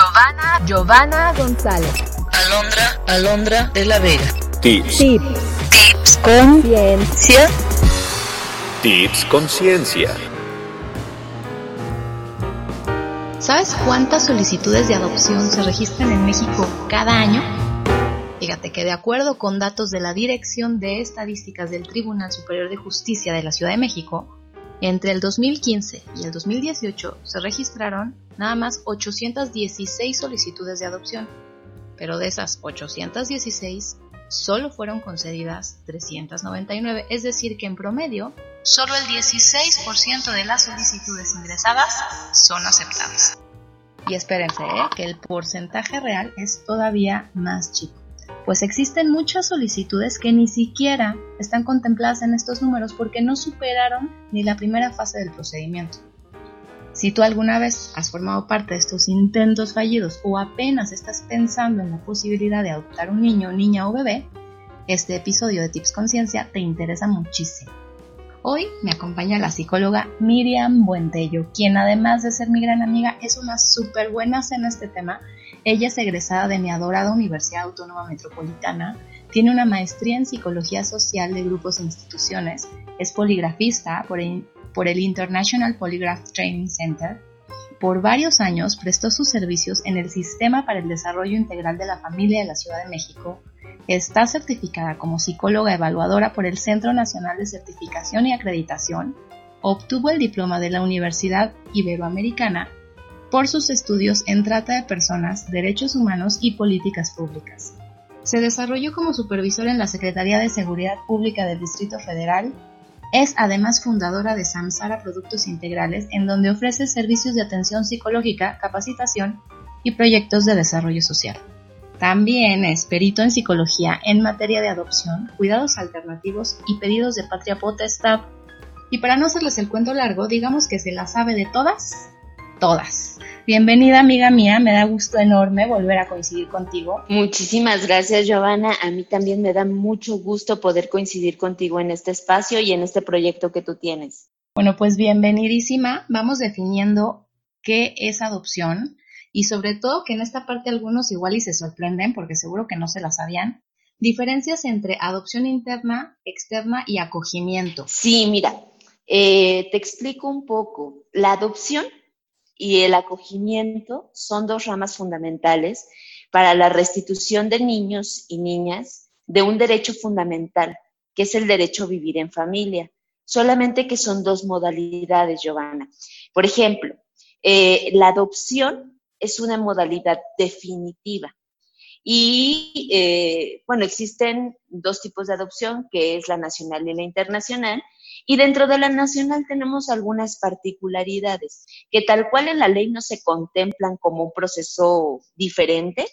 Giovanna, Giovanna González. Alondra, Alondra de la Vega. Tips. Tips. Tips con ciencia. Tips Conciencia. ¿Sabes cuántas solicitudes de adopción se registran en México cada año? Fíjate que de acuerdo con datos de la Dirección de Estadísticas del Tribunal Superior de Justicia de la Ciudad de México, entre el 2015 y el 2018 se registraron nada más 816 solicitudes de adopción, pero de esas 816 solo fueron concedidas 399, es decir que en promedio solo el 16% de las solicitudes ingresadas son aceptadas. Y espérense, ¿eh? que el porcentaje real es todavía más chico pues existen muchas solicitudes que ni siquiera están contempladas en estos números porque no superaron ni la primera fase del procedimiento. Si tú alguna vez has formado parte de estos intentos fallidos o apenas estás pensando en la posibilidad de adoptar un niño, niña o bebé, este episodio de Tips Conciencia te interesa muchísimo. Hoy me acompaña la psicóloga Miriam Buentello, quien además de ser mi gran amiga es una súper buena en este tema ella es egresada de mi adorada Universidad Autónoma Metropolitana, tiene una maestría en Psicología Social de Grupos e Instituciones, es poligrafista por el, International Polygraph Training Center. Por varios años prestó sus servicios en el Sistema para el Desarrollo Integral de la Familia de la Ciudad de México. Está certificada como psicóloga evaluadora por el Centro Nacional de Certificación y Acreditación. Obtuvo el diploma de la Universidad Iberoamericana por sus estudios en trata de personas, derechos humanos y políticas públicas. Se desarrolló como supervisor en la Secretaría de Seguridad Pública del Distrito Federal. Es además fundadora de Samsara Productos Integrales, en donde ofrece servicios de atención psicológica, capacitación y proyectos de desarrollo social. También es perito en psicología en materia de adopción, cuidados alternativos y pedidos de patria potestad. Y para no hacerles el cuento largo, digamos que se la sabe de todas, todas. Bienvenida amiga mía, me da gusto enorme volver a coincidir contigo. Muchísimas gracias Giovanna, a mí también me da mucho gusto poder coincidir contigo en este espacio y en este proyecto que tú tienes. Bueno, pues bienvenidísima, vamos definiendo qué es adopción y sobre todo que en esta parte algunos igual y se sorprenden porque seguro que no se la sabían. Diferencias entre adopción interna, externa y acogimiento. Sí, mira, eh, te explico un poco. La adopción y el acogimiento son dos ramas fundamentales para la restitución de niños y niñas de un derecho fundamental, que es el derecho a vivir en familia. Solamente que son dos modalidades, Giovanna. Por ejemplo, eh, la adopción es una modalidad definitiva. Y eh, bueno, existen dos tipos de adopción, que es la nacional y la internacional, y dentro de la nacional tenemos algunas particularidades que tal cual en la ley no se contemplan como un proceso diferente,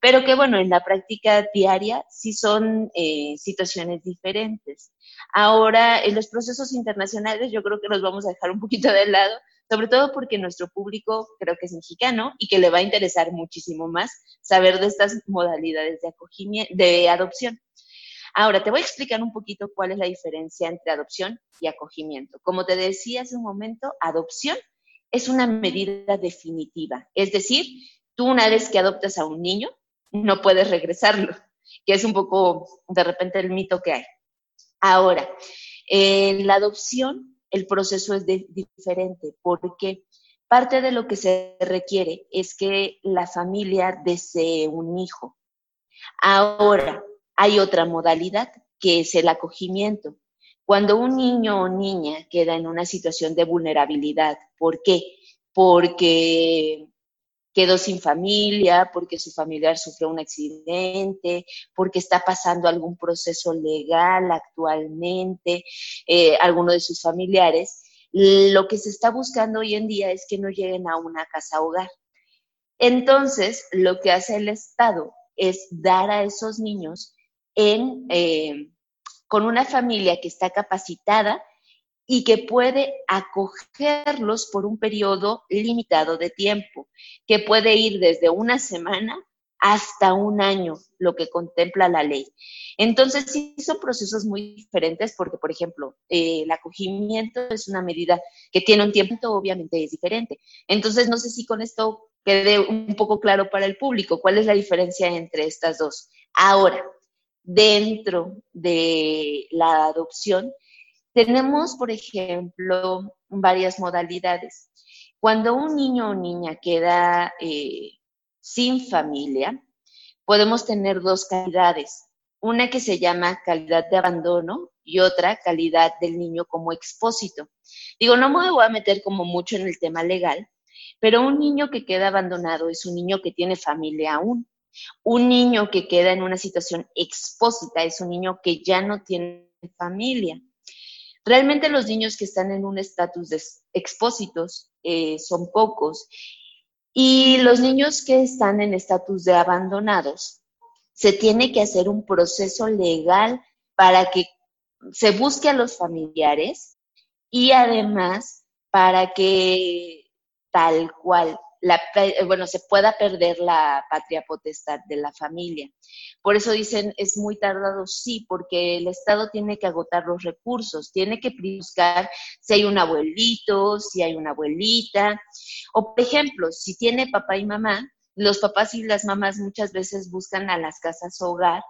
pero que bueno, en la práctica diaria sí son eh, situaciones diferentes. Ahora, en los procesos internacionales yo creo que los vamos a dejar un poquito de lado, sobre todo porque nuestro público creo que es mexicano y que le va a interesar muchísimo más saber de estas modalidades de, acogimiento, de adopción. Ahora, te voy a explicar un poquito cuál es la diferencia entre adopción y acogimiento. Como te decía hace un momento, adopción es una medida definitiva. Es decir, tú una vez que adoptas a un niño, no puedes regresarlo, que es un poco de repente el mito que hay. Ahora, en la adopción el proceso es diferente porque parte de lo que se requiere es que la familia desee un hijo. Ahora, hay otra modalidad que es el acogimiento. Cuando un niño o niña queda en una situación de vulnerabilidad, ¿por qué? Porque quedó sin familia, porque su familiar sufrió un accidente, porque está pasando algún proceso legal actualmente, eh, alguno de sus familiares, lo que se está buscando hoy en día es que no lleguen a una casa hogar. Entonces, lo que hace el Estado es dar a esos niños eh, con una familia que está capacitada y que puede acogerlos por un periodo limitado de tiempo, que puede ir desde una semana hasta un año, lo que contempla la ley. Entonces, sí son procesos muy diferentes porque, por ejemplo, eh, el acogimiento es una medida que tiene un tiempo, obviamente es diferente. Entonces, no sé si con esto quede un poco claro para el público cuál es la diferencia entre estas dos. Ahora, dentro de la adopción, tenemos, por ejemplo, varias modalidades. Cuando un niño o niña queda eh, sin familia, podemos tener dos calidades. Una que se llama calidad de abandono y otra calidad del niño como expósito. Digo, no me voy a meter como mucho en el tema legal, pero un niño que queda abandonado es un niño que tiene familia aún. Un niño que queda en una situación expósita es un niño que ya no tiene familia. Realmente los niños que están en un estatus de expósitos eh, son pocos y los niños que están en estatus de abandonados, se tiene que hacer un proceso legal para que se busque a los familiares y además para que tal cual la, bueno, se pueda perder la patria potestad de la familia. Por eso dicen, es muy tardado, sí, porque el Estado tiene que agotar los recursos, tiene que buscar si hay un abuelito, si hay una abuelita, o por ejemplo, si tiene papá y mamá, los papás y las mamás muchas veces buscan a las casas hogar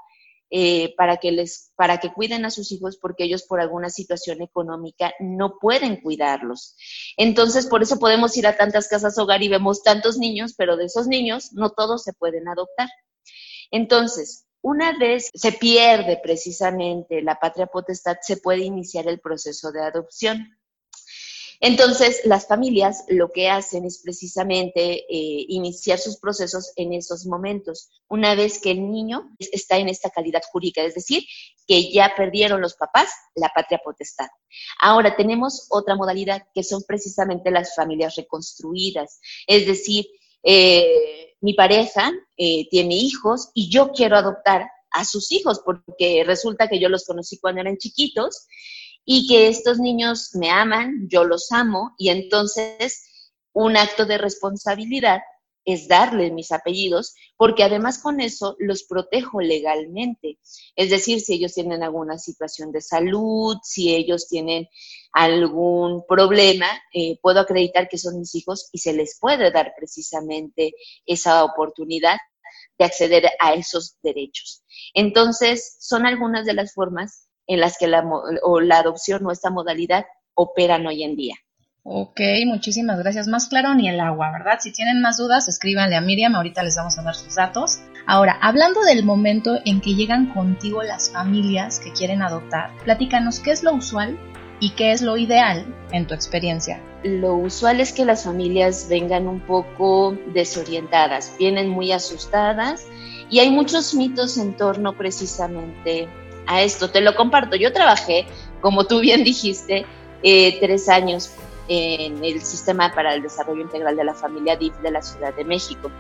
eh, para, que les, para que cuiden a sus hijos porque ellos por alguna situación económica no pueden cuidarlos. Entonces, por eso podemos ir a tantas casas hogar y vemos tantos niños, pero de esos niños no todos se pueden adoptar. Entonces, una vez se pierde precisamente la patria potestad, se puede iniciar el proceso de adopción. Entonces, las familias lo que hacen es precisamente eh, iniciar sus procesos en esos momentos, una vez que el niño está en esta calidad jurídica, es decir, que ya perdieron los papás la patria potestad. Ahora tenemos otra modalidad que son precisamente las familias reconstruidas, es decir, eh, mi pareja eh, tiene hijos y yo quiero adoptar a sus hijos porque resulta que yo los conocí cuando eran chiquitos y que estos niños me aman, yo los amo y entonces un acto de responsabilidad es darle mis apellidos, porque además con eso los protejo legalmente. Es decir, si ellos tienen alguna situación de salud, si ellos tienen algún problema, eh, puedo acreditar que son mis hijos y se les puede dar precisamente esa oportunidad de acceder a esos derechos. Entonces, son algunas de las formas en las que la, o la adopción o esta modalidad operan hoy en día. Ok, muchísimas gracias. Más claro ni el agua, ¿verdad? Si tienen más dudas, escríbanle a Miriam, ahorita les vamos a dar sus datos. Ahora, hablando del momento en que llegan contigo las familias que quieren adoptar, platícanos qué es lo usual y qué es lo ideal en tu experiencia. Lo usual es que las familias vengan un poco desorientadas, vienen muy asustadas y hay muchos mitos en torno precisamente a esto. Te lo comparto. Yo trabajé, como tú bien dijiste, eh, tres años en el Sistema para el Desarrollo Integral de la Familia DIF de la Ciudad de México.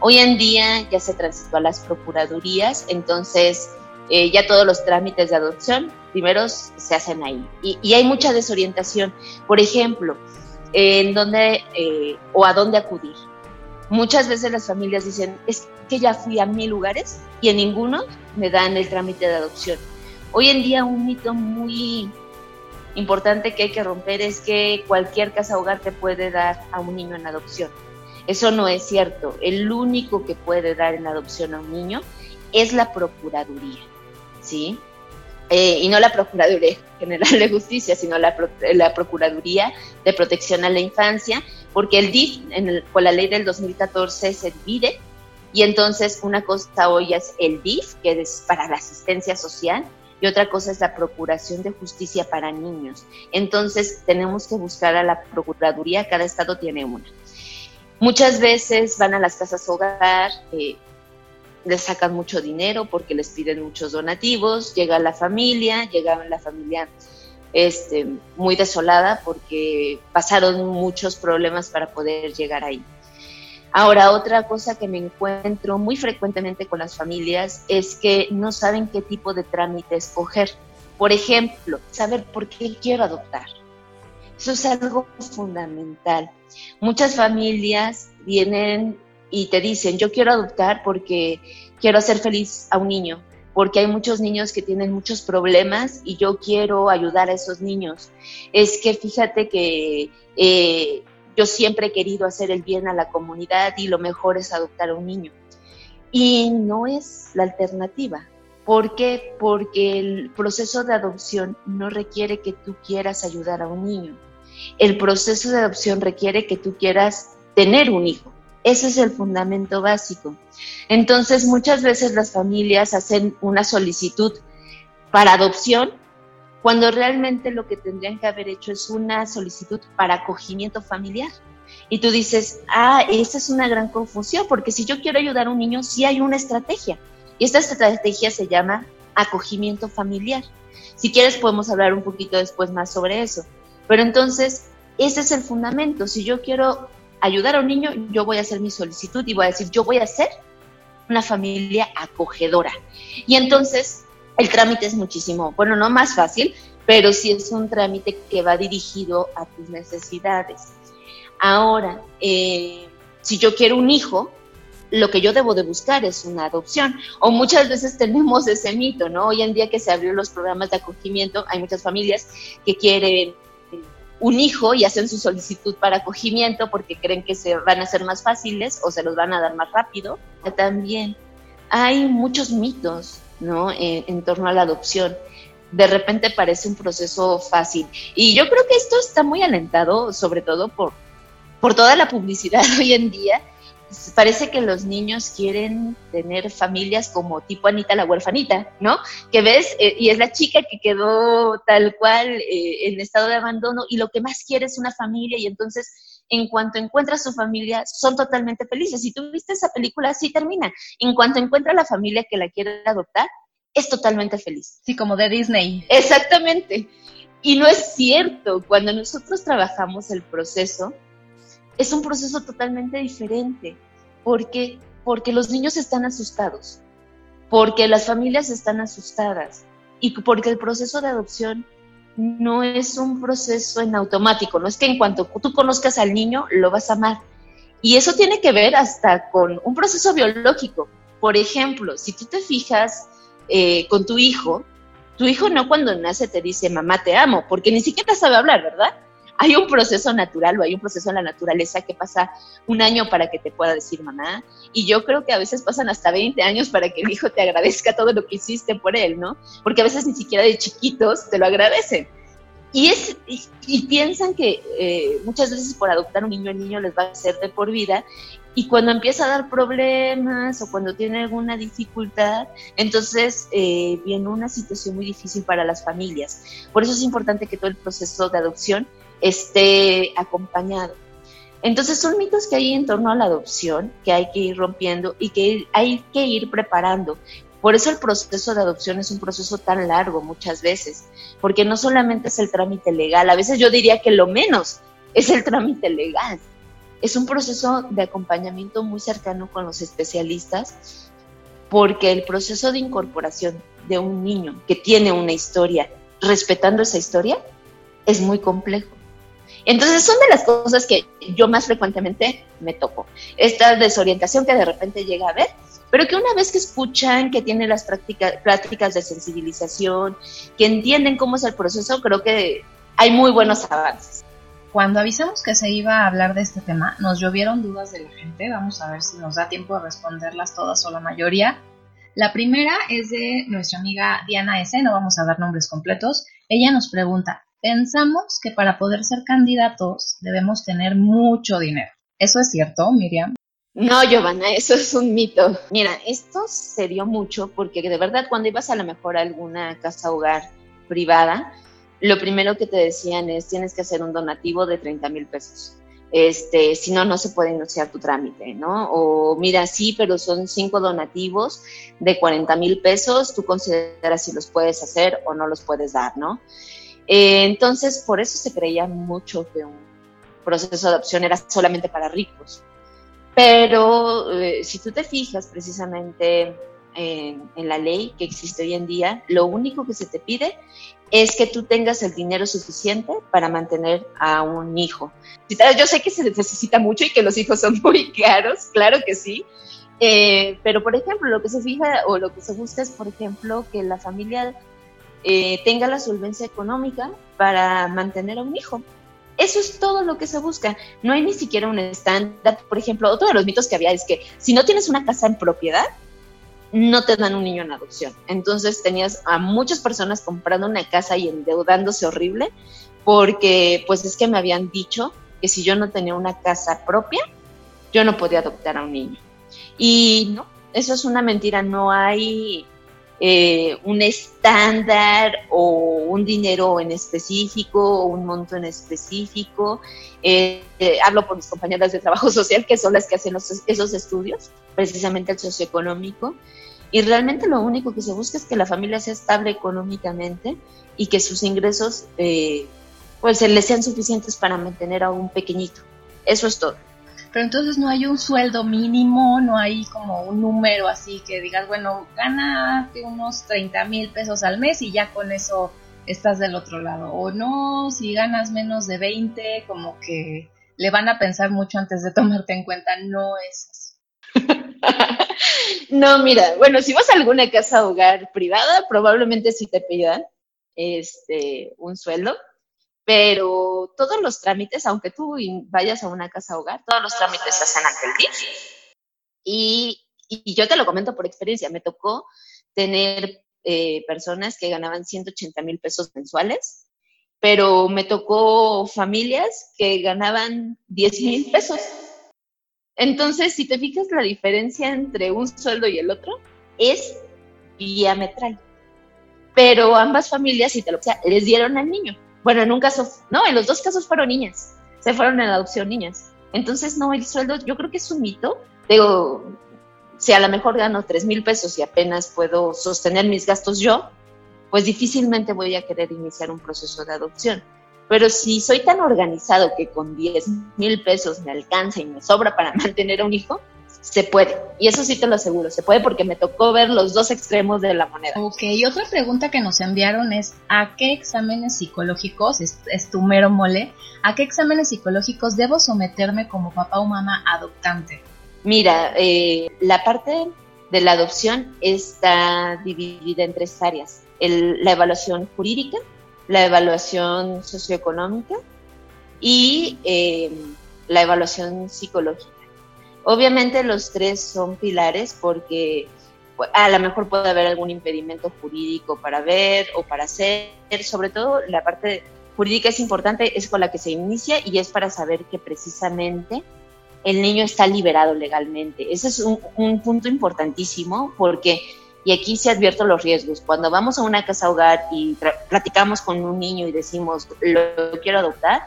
Hoy en día ya se transitó a las procuradurías, entonces eh, ya todos los trámites de adopción primeros se hacen ahí. Y, hay mucha desorientación. Por ejemplo, en dónde eh, o a dónde acudir. Muchas veces las familias dicen, es que ya fui a mil lugares y en ninguno me dan el trámite de adopción. Hoy en día un mito muy importante que hay que romper es que cualquier casa hogar te puede dar a un niño en adopción. Eso no es cierto. El único que puede dar en adopción a un niño es la Procuraduría, ¿sí? Eh, y no la Procuraduría General de Justicia, sino la, la, Procuraduría de Protección a la Infancia, porque el DIF, en con la ley del 2014, se divide y entonces una cosa hoy es el DIF, que es para la asistencia social, y otra cosa es la Procuración de Justicia para Niños. Entonces tenemos que buscar a la Procuraduría, cada estado tiene una. Muchas veces van a las casas hogar, eh, les sacan mucho dinero porque les piden muchos donativos, llega la familia, llega la familia este, muy desolada porque pasaron muchos problemas para poder llegar ahí. Ahora, otra cosa que me encuentro muy frecuentemente con las familias es que no saben qué tipo de trámite escoger. Por ejemplo, saber por qué quiero adoptar. Eso es algo fundamental. Muchas familias vienen y te dicen, yo quiero adoptar porque quiero hacer feliz a un niño, porque hay muchos niños que tienen muchos problemas y yo quiero ayudar a esos niños. Es que fíjate que eh, yo siempre he querido hacer el bien a la comunidad y lo mejor es adoptar a un niño. Y no es la alternativa. ¿Por qué? Porque el proceso de adopción no requiere que tú quieras ayudar a un niño. El proceso de adopción requiere que tú quieras tener un hijo. Ese es el fundamento básico. Entonces, muchas veces las familias hacen una solicitud para adopción cuando realmente lo que tendrían que haber hecho es una solicitud para acogimiento familiar. Y tú dices, ah, esa es una gran confusión, porque si yo quiero ayudar a un niño, sí hay una estrategia. Y esta estrategia se llama acogimiento familiar. Si quieres, podemos hablar un poquito después más sobre eso. Pero entonces, ese es el fundamento. Si yo quiero ayudar a un niño, yo voy a hacer mi solicitud y voy a decir, yo voy a ser una familia acogedora. Y entonces el trámite es muchísimo, bueno, no más fácil, pero sí es un trámite que va dirigido a tus necesidades. Ahora, eh, si yo quiero un hijo, lo que yo debo de buscar es una adopción. O muchas veces tenemos ese mito, ¿no? Hoy en día que se abrieron los programas de acogimiento, hay muchas familias que quieren un hijo y hacen su solicitud para acogimiento porque creen que se van a ser más fáciles o se los van a dar más rápido. También hay muchos mitos ¿no? En, torno a la adopción. De repente parece un proceso fácil. Y yo creo que esto está muy alentado, sobre todo por, por toda la publicidad hoy en día. Parece que los niños quieren tener familias como tipo Anita la huerfanita, ¿no? Que ves, eh, y es la chica que quedó tal cual eh, en estado de abandono y lo que más quiere es una familia y entonces en cuanto encuentra su familia, son totalmente felices. Si tú viste esa película, así termina. En cuanto encuentra la familia que la quiere adoptar, es totalmente feliz. Sí, como de Disney. Exactamente. Y no es cierto. Cuando nosotros trabajamos el proceso, es un proceso totalmente diferente. Porque, porque los niños están asustados, porque las familias están asustadas y porque el proceso de adopción no es un proceso en automático, no es que en cuanto tú conozcas al niño lo vas a amar. Y eso tiene que ver hasta con un proceso biológico. Por ejemplo, si tú te fijas eh, con tu hijo, tu hijo no cuando nace te dice, mamá te amo, porque ni siquiera sabe hablar, ¿verdad? Hay un proceso natural o hay un proceso en la naturaleza que pasa un año para que te pueda decir mamá. Y yo creo que a veces pasan hasta 20 años para que el hijo te agradezca todo lo que hiciste por él, ¿no? Porque a veces ni siquiera de chiquitos te lo agradecen. Y, es, y, piensan que eh, muchas veces por adoptar un niño, el niño les va a ser de por vida. Y cuando empieza a dar problemas o cuando tiene alguna dificultad, entonces eh, viene una situación muy difícil para las familias. Por eso es importante que todo el proceso de adopción esté acompañado. Entonces son mitos que hay en torno a la adopción que hay que ir rompiendo y que hay que ir preparando. Por eso el proceso de adopción es un proceso tan largo muchas veces, porque no solamente es el trámite legal, a veces yo diría que lo menos es el trámite legal. Es un proceso de acompañamiento muy cercano con los especialistas, porque el proceso de incorporación de un niño que tiene una historia, respetando esa historia, es muy complejo. Entonces son de las cosas que yo más frecuentemente me toco. Esta desorientación que de repente llega a ver, pero que una vez que escuchan, que tienen las prácticas, prácticas de sensibilización, que entienden cómo es el proceso, creo que hay muy buenos avances. Cuando avisamos que se iba a hablar de este tema, nos llovieron dudas de la gente. Vamos a ver si nos da tiempo de responderlas todas o la mayoría. La primera es de nuestra amiga Diana S. No vamos a dar nombres completos. Ella nos pregunta, Pensamos que para poder ser candidatos debemos tener mucho dinero. ¿Eso es cierto, Miriam? No, Giovanna, eso es un mito. Mira, esto se dio mucho porque de verdad cuando ibas a lo mejor a alguna casa hogar privada, lo primero que te decían es tienes que hacer un donativo de 30 mil pesos. Este, si no, no se puede iniciar tu trámite, ¿no? O mira, sí, pero son cinco donativos de 40 mil pesos, tú consideras si los puedes hacer o no los puedes dar, ¿no? Eh, entonces, por eso se creía mucho que un proceso de adopción era solamente para ricos. Pero eh, si tú te fijas precisamente en, la ley que existe hoy en día, lo único que se te pide es que tú tengas el dinero suficiente para mantener a un hijo. Yo sé que se necesita mucho y que los hijos son muy caros, claro que sí, eh, pero por ejemplo, lo que se fija o lo que se busca es, por ejemplo, que la familia eh, tenga la solvencia económica para mantener a un hijo. Eso es todo lo que se busca. No hay ni siquiera un estándar. Por ejemplo, otro de los mitos que había es que si no tienes una casa en propiedad, no te dan un niño en adopción. Entonces tenías a muchas personas comprando una casa y endeudándose horrible porque pues es que me habían dicho que si yo no tenía una casa propia, yo no podía adoptar a un niño. Y no, eso es una mentira, no hay eh, un estándar o un dinero en específico o un monto en específico. Eh, eh, hablo por mis compañeras de trabajo social, que son las que hacen esos estudios, precisamente el socioeconómico. Y realmente lo único que se busca es que la familia sea estable económicamente y que sus ingresos pues les sean suficientes para mantener a un pequeñito. Eso es todo pero entonces no hay un sueldo mínimo, no hay como un número así que digas, bueno, gana unos 30 mil pesos al mes y ya con eso estás del otro lado. O no, si ganas menos de 20, como que le van a pensar mucho antes de tomarte en cuenta, no es no, mira, bueno, si vas a alguna casa hogar privada, probablemente sí te pidan este, un sueldo, pero todos los trámites, aunque tú vayas a una casa hogar, todos los trámites se hacen ante el DIF. Y, y, yo te lo comento por experiencia, me tocó tener eh, personas que ganaban 180 mil pesos mensuales, pero me tocó familias que ganaban 10 mil pesos. Entonces, si te fijas, la diferencia entre un sueldo y el otro es diametral. Pero ambas familias, si te lo les dieron al niño. Bueno, en un caso, no, en los dos casos fueron niñas, se fueron en adopción niñas. Entonces, no, el sueldo yo creo que es un mito. Digo, si a lo mejor gano tres mil pesos y apenas puedo sostener mis gastos yo, pues difícilmente voy a querer iniciar un proceso de adopción. Pero si soy tan organizado que con 10 mil pesos me alcanza y me sobra para mantener a un hijo, se puede. Y eso sí te lo aseguro, se puede porque me tocó ver los dos extremos de la moneda. Ok, y otra pregunta que nos enviaron es, ¿a qué exámenes psicológicos, es, tu mero mole, a qué exámenes psicológicos debo someterme como papá o mamá adoptante? Mira, eh, la parte de la adopción está dividida en tres áreas. la evaluación jurídica, la evaluación socioeconómica y eh, la evaluación psicológica. Obviamente los tres son pilares porque pues, a lo mejor puede haber algún impedimento jurídico para ver o para hacer, sobre todo la parte jurídica es importante, es con la que se inicia y es para saber que precisamente el niño está liberado legalmente. Ese es un, un punto importantísimo porque, y aquí se advierto los riesgos, cuando vamos a una casa hogar y platicamos con un niño y decimos, lo quiero adoptar,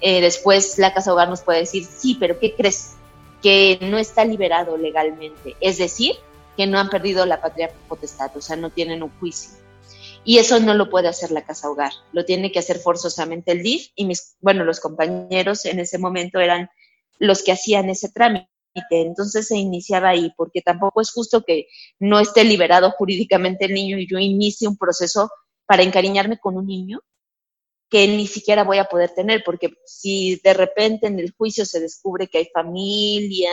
eh, después la casa hogar nos puede decir, sí, pero ¿qué crees? Que no está liberado legalmente, es decir, que no han perdido la patria potestad, o sea, no tienen un juicio. Y eso no lo puede hacer la casa hogar, lo tiene que hacer forzosamente el DIF y mis, bueno, los compañeros en ese momento eran los que hacían ese trámite. Entonces se iniciaba ahí, porque tampoco es justo que no esté liberado jurídicamente el niño y yo inicie un proceso para encariñarme con un niño que ni siquiera voy a poder tener, porque si de repente en el juicio se descubre que hay familia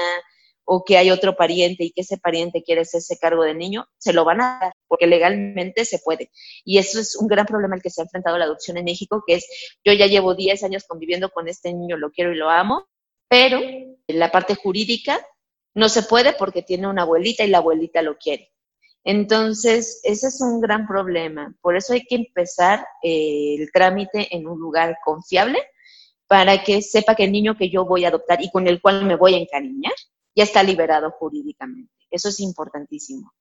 o que hay otro pariente y que ese pariente quiere hacerse cargo del niño, se lo van a dar, porque legalmente se puede. Y eso es un gran problema al que se ha enfrentado la adopción en México, que es, yo ya llevo 10 años conviviendo con este niño, lo quiero y lo amo, pero la parte jurídica no se puede porque tiene una abuelita y la abuelita lo quiere. Entonces, ese es un gran problema. Por eso hay que empezar eh, el trámite en un lugar confiable para que sepa que el niño que yo voy a adoptar y con el cual me voy a encariñar ya está liberado jurídicamente. Eso es importantísimo.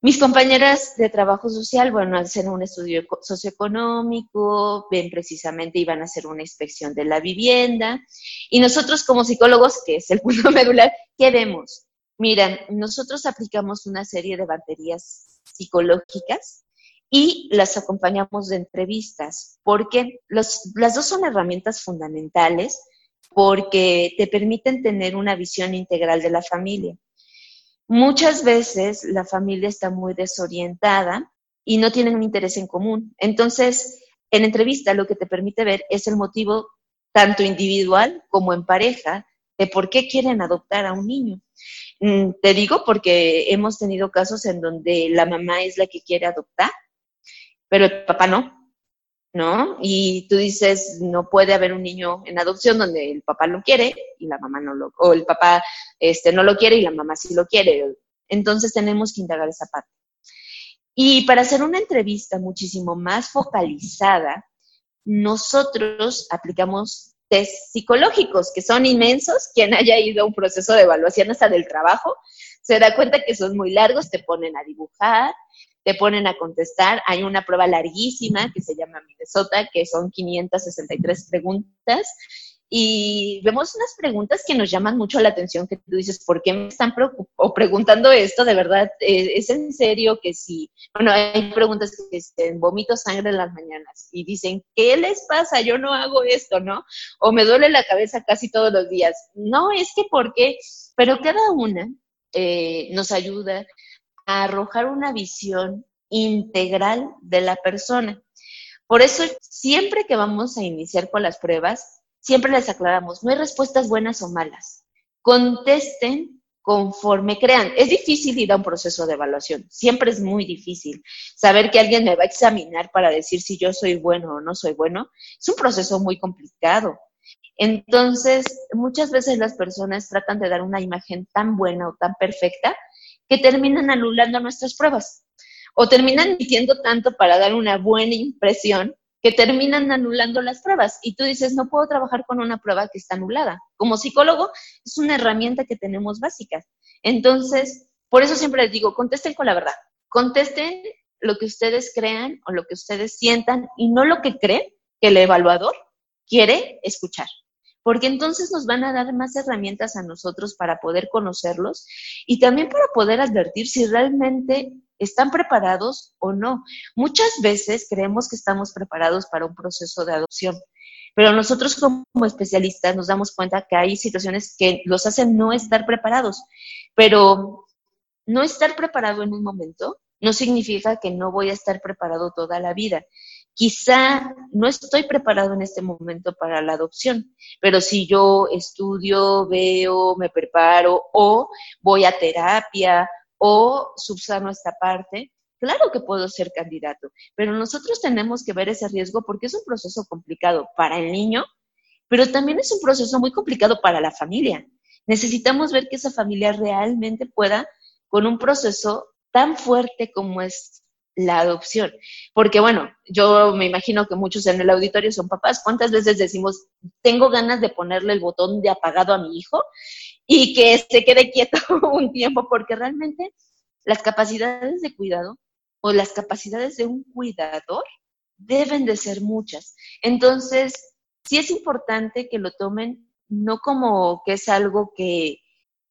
Mis compañeras de trabajo social, bueno, hacen un estudio socioeconómico, ven precisamente y van a hacer una inspección de la vivienda. Y nosotros como psicólogos, que es el punto medular, ¿qué vemos? Miren, nosotros aplicamos una serie de baterías psicológicas y las acompañamos de entrevistas, porque las dos son herramientas fundamentales porque te permiten tener una visión integral de la familia. Muchas veces la familia está muy desorientada y no tienen un interés en común. Entonces, en entrevista lo que te permite ver es el motivo tanto individual como en pareja de por qué quieren adoptar a un niño. Mm, te digo porque hemos tenido casos en donde la mamá es la que quiere adoptar, pero el papá no. ¿no? Y tú dices, no puede haber un niño en adopción donde el papá lo quiere y la mamá no lo, o el papá este, no lo quiere y la mamá sí lo quiere. Entonces tenemos que indagar esa parte. Y para hacer una entrevista muchísimo más focalizada, nosotros aplicamos test psicológicos, que son inmensos. Quien haya ido a un proceso de evaluación hasta del trabajo, se da cuenta que son muy largos, te ponen a dibujar, te ponen a contestar. Hay una prueba larguísima que se llama Minnesota, que son 563 preguntas. Y vemos unas preguntas que nos llaman mucho la atención, que tú dices, ¿por qué me están o preguntando esto? De verdad, eh, ¿es en serio que sí? Bueno, hay preguntas que dicen, vomito sangre en las mañanas y dicen, ¿qué les pasa? Yo no hago esto, ¿no? O me duele la cabeza casi todos los días. No, es que ¿por qué? Pero cada una eh, nos ayuda a arrojar una visión integral de la persona. Por eso, siempre que vamos a iniciar con las pruebas, siempre les aclaramos, no hay respuestas buenas o malas. Contesten conforme crean. Es difícil ir a un proceso de evaluación, siempre es muy difícil. Saber que alguien me va a examinar para decir si yo soy bueno o no soy bueno, es un proceso muy complicado. Entonces, muchas veces las personas tratan de dar una imagen tan buena o tan perfecta que terminan anulando nuestras pruebas o terminan mintiendo tanto para dar una buena impresión que terminan anulando las pruebas. Y tú dices, no puedo trabajar con una prueba que está anulada. Como psicólogo, es una herramienta que tenemos básica. Entonces, por eso siempre les digo, contesten con la verdad. Contesten lo que ustedes crean o lo que ustedes sientan y no lo que creen que el evaluador quiere escuchar porque entonces nos van a dar más herramientas a nosotros para poder conocerlos y también para poder advertir si realmente están preparados o no. Muchas veces creemos que estamos preparados para un proceso de adopción, pero nosotros como especialistas nos damos cuenta que hay situaciones que los hacen no estar preparados, pero no estar preparado en un momento no significa que no voy a estar preparado toda la vida. Quizá no estoy preparado en este momento para la adopción, pero si yo estudio, veo, me preparo o voy a terapia o subsano esta parte, claro que puedo ser candidato, pero nosotros tenemos que ver ese riesgo porque es un proceso complicado para el niño, pero también es un proceso muy complicado para la familia. Necesitamos ver que esa familia realmente pueda, con un proceso tan fuerte como es la adopción. Porque bueno, yo me imagino que muchos en el auditorio son papás. ¿Cuántas veces decimos, tengo ganas de ponerle el botón de apagado a mi hijo y que se quede quieto un tiempo? Porque realmente las capacidades de cuidado o las capacidades de un cuidador deben de ser muchas. Entonces, sí es importante que lo tomen no como que es algo que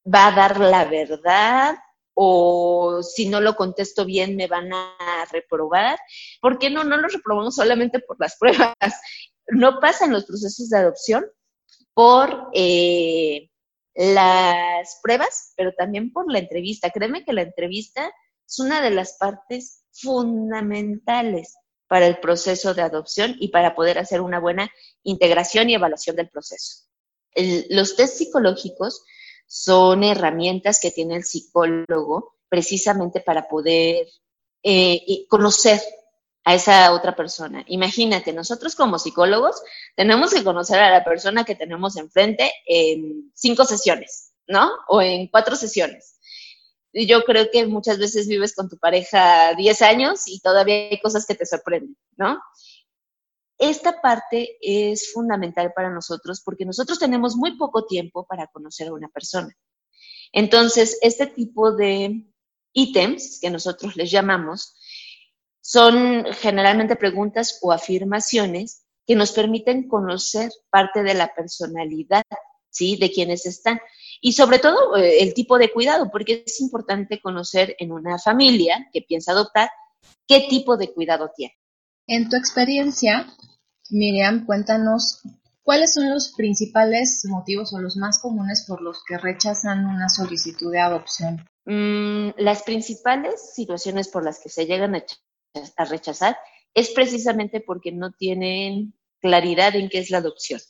va a dar la verdad o si no lo contesto bien me van a reprobar. ¿Por qué no? No lo reprobamos solamente por las pruebas. No pasan los procesos de adopción por eh, las pruebas, pero también por la entrevista. Créeme que la entrevista es una de las partes fundamentales para el proceso de adopción y para poder hacer una buena integración y evaluación del proceso. los test psicológicos son herramientas que tiene el psicólogo precisamente para poder eh, conocer a esa otra persona. Imagínate, nosotros como psicólogos tenemos que conocer a la persona que tenemos enfrente en cinco sesiones, ¿no? O en cuatro sesiones. Yo creo que muchas veces vives con tu pareja 10 años y todavía hay cosas que te sorprenden, ¿no? Esta parte es fundamental para nosotros porque nosotros tenemos muy poco tiempo para conocer a una persona. Entonces, este tipo de ítems que nosotros les llamamos son generalmente preguntas o afirmaciones que nos permiten conocer parte de la personalidad, ¿sí? De quienes están. Y sobre todo eh, el tipo de cuidado, porque es importante conocer en una familia que piensa adoptar qué tipo de cuidado tiene. En tu experiencia, Miriam, cuéntanos cuáles son los principales motivos o los más comunes por los que rechazan una solicitud de adopción. Mm, las principales situaciones por las que se llegan a rechazar es precisamente porque no tienen claridad en qué es la adopción.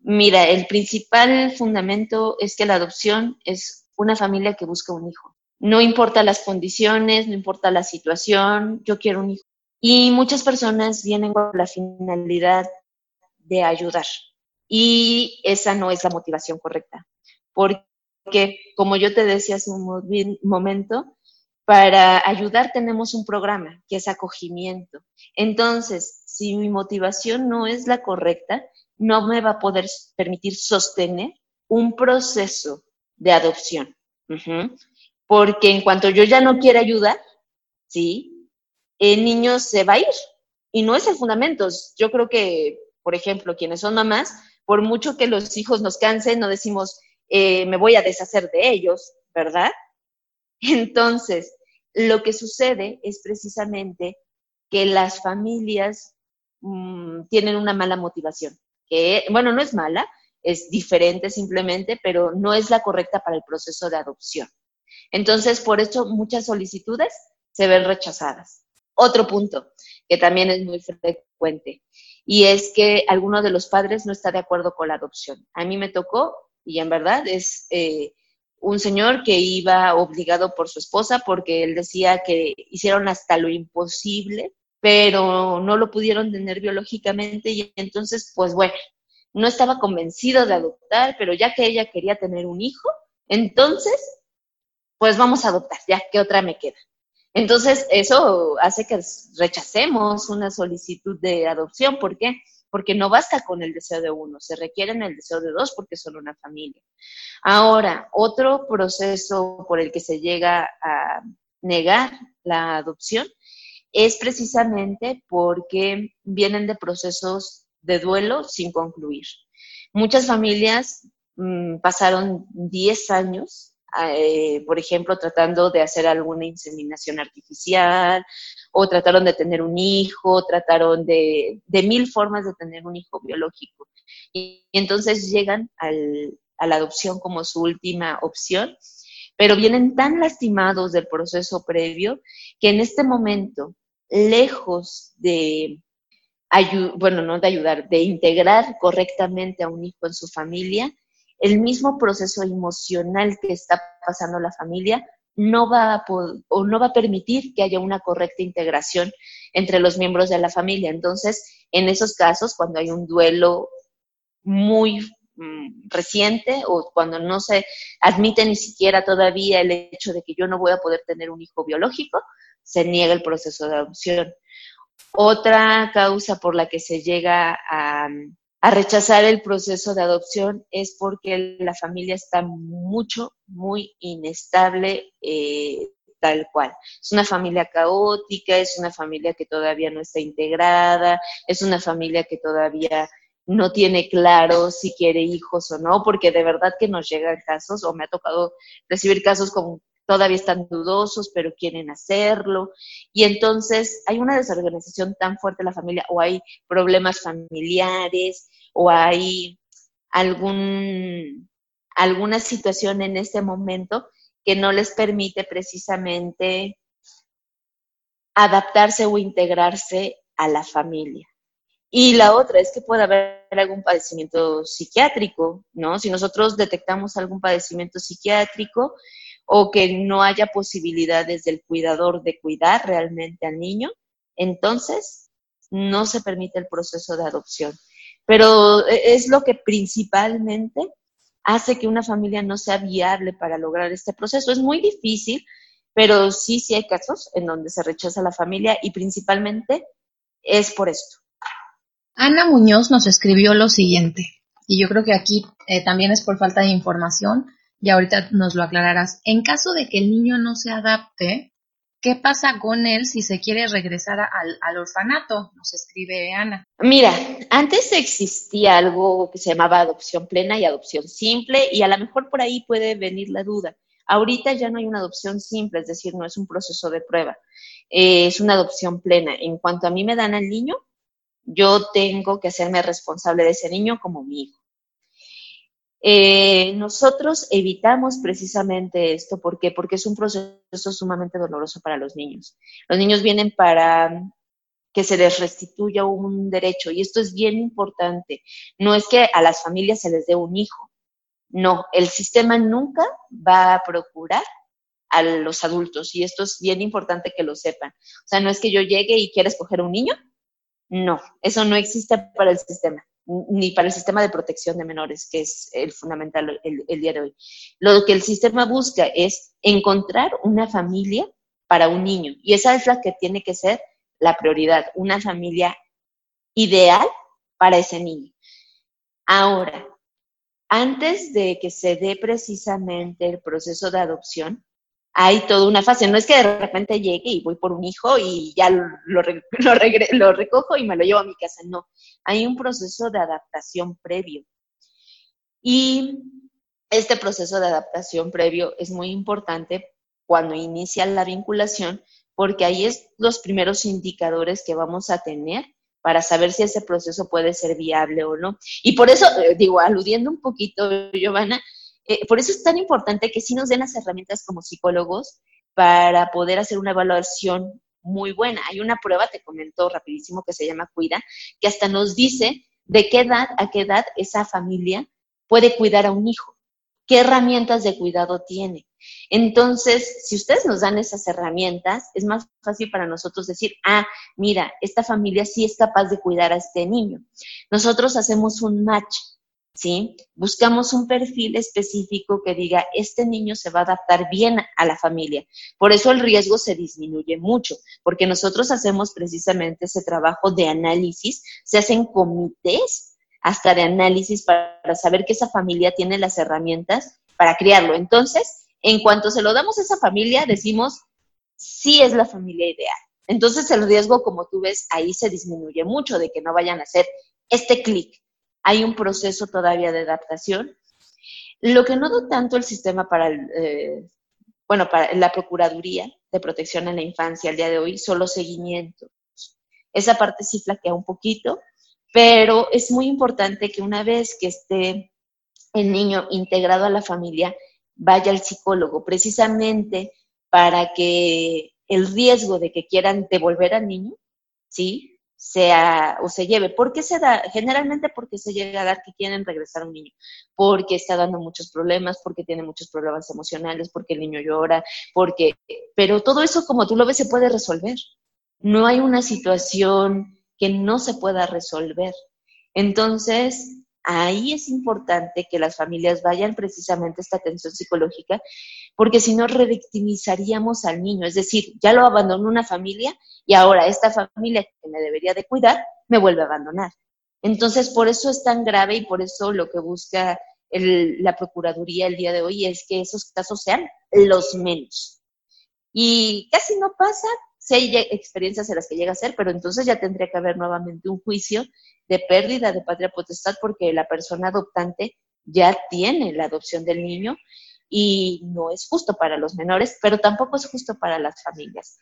Mira, el principal fundamento es que la adopción es una familia que busca un hijo. No importa las condiciones, no importa la situación, yo quiero un hijo. Y muchas personas vienen con la finalidad de ayudar. Y esa no es la motivación correcta. Porque, como yo te decía hace un momento, para ayudar tenemos un programa que es acogimiento. Entonces, si mi motivación no es la correcta, no me va a poder permitir sostener un proceso de adopción. Porque en cuanto yo ya no quiera ayudar, ¿sí? El niño se va a ir. Y no es el fundamento. Yo creo que, por ejemplo, quienes son mamás, por mucho que los hijos nos cansen, no decimos, eh, me voy a deshacer de ellos, ¿verdad? Entonces, lo que sucede es precisamente que las familias mm, tienen una mala motivación, que, bueno, no es mala, es diferente simplemente, pero no es la correcta para el proceso de adopción. Entonces, por eso muchas solicitudes se ven rechazadas. Otro punto que también es muy frecuente y es que alguno de los padres no está de acuerdo con la adopción. A mí me tocó y en verdad es eh, un señor que iba obligado por su esposa porque él decía que hicieron hasta lo imposible, pero no lo pudieron tener biológicamente y entonces, pues bueno, no estaba convencido de adoptar, pero ya que ella quería tener un hijo, entonces, pues vamos a adoptar, ya, ¿qué otra me queda? Entonces, eso hace que rechacemos una solicitud de adopción. ¿Por qué? Porque no basta con el deseo de uno, se requiere el deseo de dos porque son una familia. Ahora, otro proceso por el que se llega a negar la adopción es precisamente porque vienen de procesos de duelo sin concluir. Muchas familias mm, pasaron 10 años, eh, por ejemplo, tratando de hacer alguna inseminación artificial o trataron de tener un hijo, trataron de, de mil formas de tener un hijo biológico. Y, entonces llegan a la adopción como su última opción, pero vienen tan lastimados del proceso previo que en este momento, lejos de, bueno, no de ayudar, de integrar correctamente a un hijo en su familia, el mismo proceso emocional que está pasando la familia no va a o no va a permitir que haya una correcta integración entre los miembros de la familia. Entonces, en esos casos, cuando hay un duelo muy Mm, reciente o cuando no se admite ni siquiera todavía el hecho de que yo no voy a poder tener un hijo biológico, se niega el proceso de adopción. Otra causa por la que se llega a, rechazar el proceso de adopción es porque la familia está mucho, muy inestable eh, tal cual. Es una familia caótica, es una familia que todavía no está integrada, es una familia que todavía no tiene claro si quiere hijos o no, porque de verdad que nos llegan casos, o me ha tocado recibir casos como todavía están dudosos, pero quieren hacerlo. Y entonces hay una desorganización tan fuerte en la familia, o hay problemas familiares, o hay algún, alguna situación en este momento que no les permite precisamente adaptarse o integrarse a la familia. Y la otra es que puede haber algún padecimiento psiquiátrico, ¿no? Si nosotros detectamos algún padecimiento psiquiátrico o que no haya posibilidades del cuidador de cuidar realmente al niño, entonces no se permite el proceso de adopción. Pero e, es lo que principalmente hace que una familia no sea viable para lograr este proceso. Es muy difícil, pero sí, sí hay casos en donde se rechaza la familia y principalmente es por esto Ana Muñoz nos escribió lo siguiente, y yo creo que aquí eh, también es por falta de información, y ahorita nos lo aclararás. En caso de que el niño no se adapte, ¿qué pasa con él si se quiere regresar al, orfanato? Nos escribe Ana. Mira, antes existía algo que se llamaba adopción plena y adopción simple, y a lo mejor por ahí puede venir la duda. Ahorita ya no hay una adopción simple, es decir, no es un proceso de prueba, eh, es una adopción plena. En cuanto a mí me dan al niño, yo tengo que hacerme responsable de ese niño como mi hijo. Eh, nosotros evitamos precisamente esto, ¿por qué? Porque es un proceso sumamente doloroso para los niños. Los niños vienen para que se les restituya un derecho y esto es bien importante. No es que a las familias se les dé un hijo, no, el sistema nunca va a procurar a los adultos y esto es bien importante que lo sepan. O sea, no es que yo llegue y quiera escoger un niño, no, eso no existe para el sistema, ni para el sistema de protección de menores, que es el fundamental el, día de hoy. Lo que el sistema busca es encontrar una familia para un niño y esa es la que tiene que ser la prioridad, una familia ideal para ese niño. Ahora, antes de que se dé precisamente el proceso de adopción, hay toda una fase. No es que de repente llegue y voy por un hijo y ya lo, lo, recojo y me lo llevo a mi casa. No, hay un proceso de adaptación previo. Y este proceso de adaptación previo es muy importante cuando inicia la vinculación porque ahí es los primeros indicadores que vamos a tener para saber si ese proceso puede ser viable o no. Y por eso, eh, digo, aludiendo un poquito, Giovanna, eh, por eso es tan importante que sí nos den las herramientas como psicólogos para poder hacer una evaluación muy buena. Hay una prueba, te comentó rapidísimo, que se llama Cuida, que hasta nos dice de qué edad a qué edad esa familia puede cuidar a un hijo, qué herramientas de cuidado tiene. Entonces, si ustedes nos dan esas herramientas, es más fácil para nosotros decir, ah, mira, esta familia sí es capaz de cuidar a este niño. Nosotros hacemos un match ¿sí? Buscamos un perfil específico que diga, este niño se va a adaptar bien a la familia. Por eso el riesgo se disminuye mucho, porque nosotros hacemos precisamente ese trabajo de análisis, se hacen comités hasta de análisis para saber que esa familia tiene las herramientas para criarlo. Entonces, en cuanto se lo damos a esa familia, decimos, sí es la familia ideal. Entonces el riesgo, como tú ves, ahí se disminuye mucho de que no vayan a hacer este clic hay un proceso todavía de adaptación. Lo que no da tanto el sistema para, eh, bueno, para la Procuraduría de Protección en la Infancia al día de hoy son los seguimientos. Esa parte sí flaquea un poquito, pero es muy importante que una vez que esté el niño integrado a la familia, vaya al psicólogo, precisamente para que el riesgo de que quieran devolver al niño, ¿sí? Sea o se lleve. ¿Por qué se da? Generalmente porque se llega a dar que quieren regresar a un niño, porque está dando muchos problemas, porque tiene muchos problemas emocionales, porque el niño llora, porque, pero todo eso como tú lo ves se puede resolver. No hay una situación que no se pueda resolver. Entonces, ahí es importante que las familias vayan precisamente a esta atención psicológica, porque si no revictimizaríamos al niño, es decir, ya lo abandonó una familia y ahora esta familia que me debería de cuidar me vuelve a abandonar. Entonces, por eso es tan grave y por eso lo que busca la Procuraduría el día de hoy es que esos casos sean los menos. Y casi no pasa, si hay experiencias en las que llega a ser, pero entonces ya tendría que haber nuevamente un juicio de pérdida de patria potestad porque la persona adoptante ya tiene la adopción del niño y no es justo para los menores, pero tampoco es justo para las familias.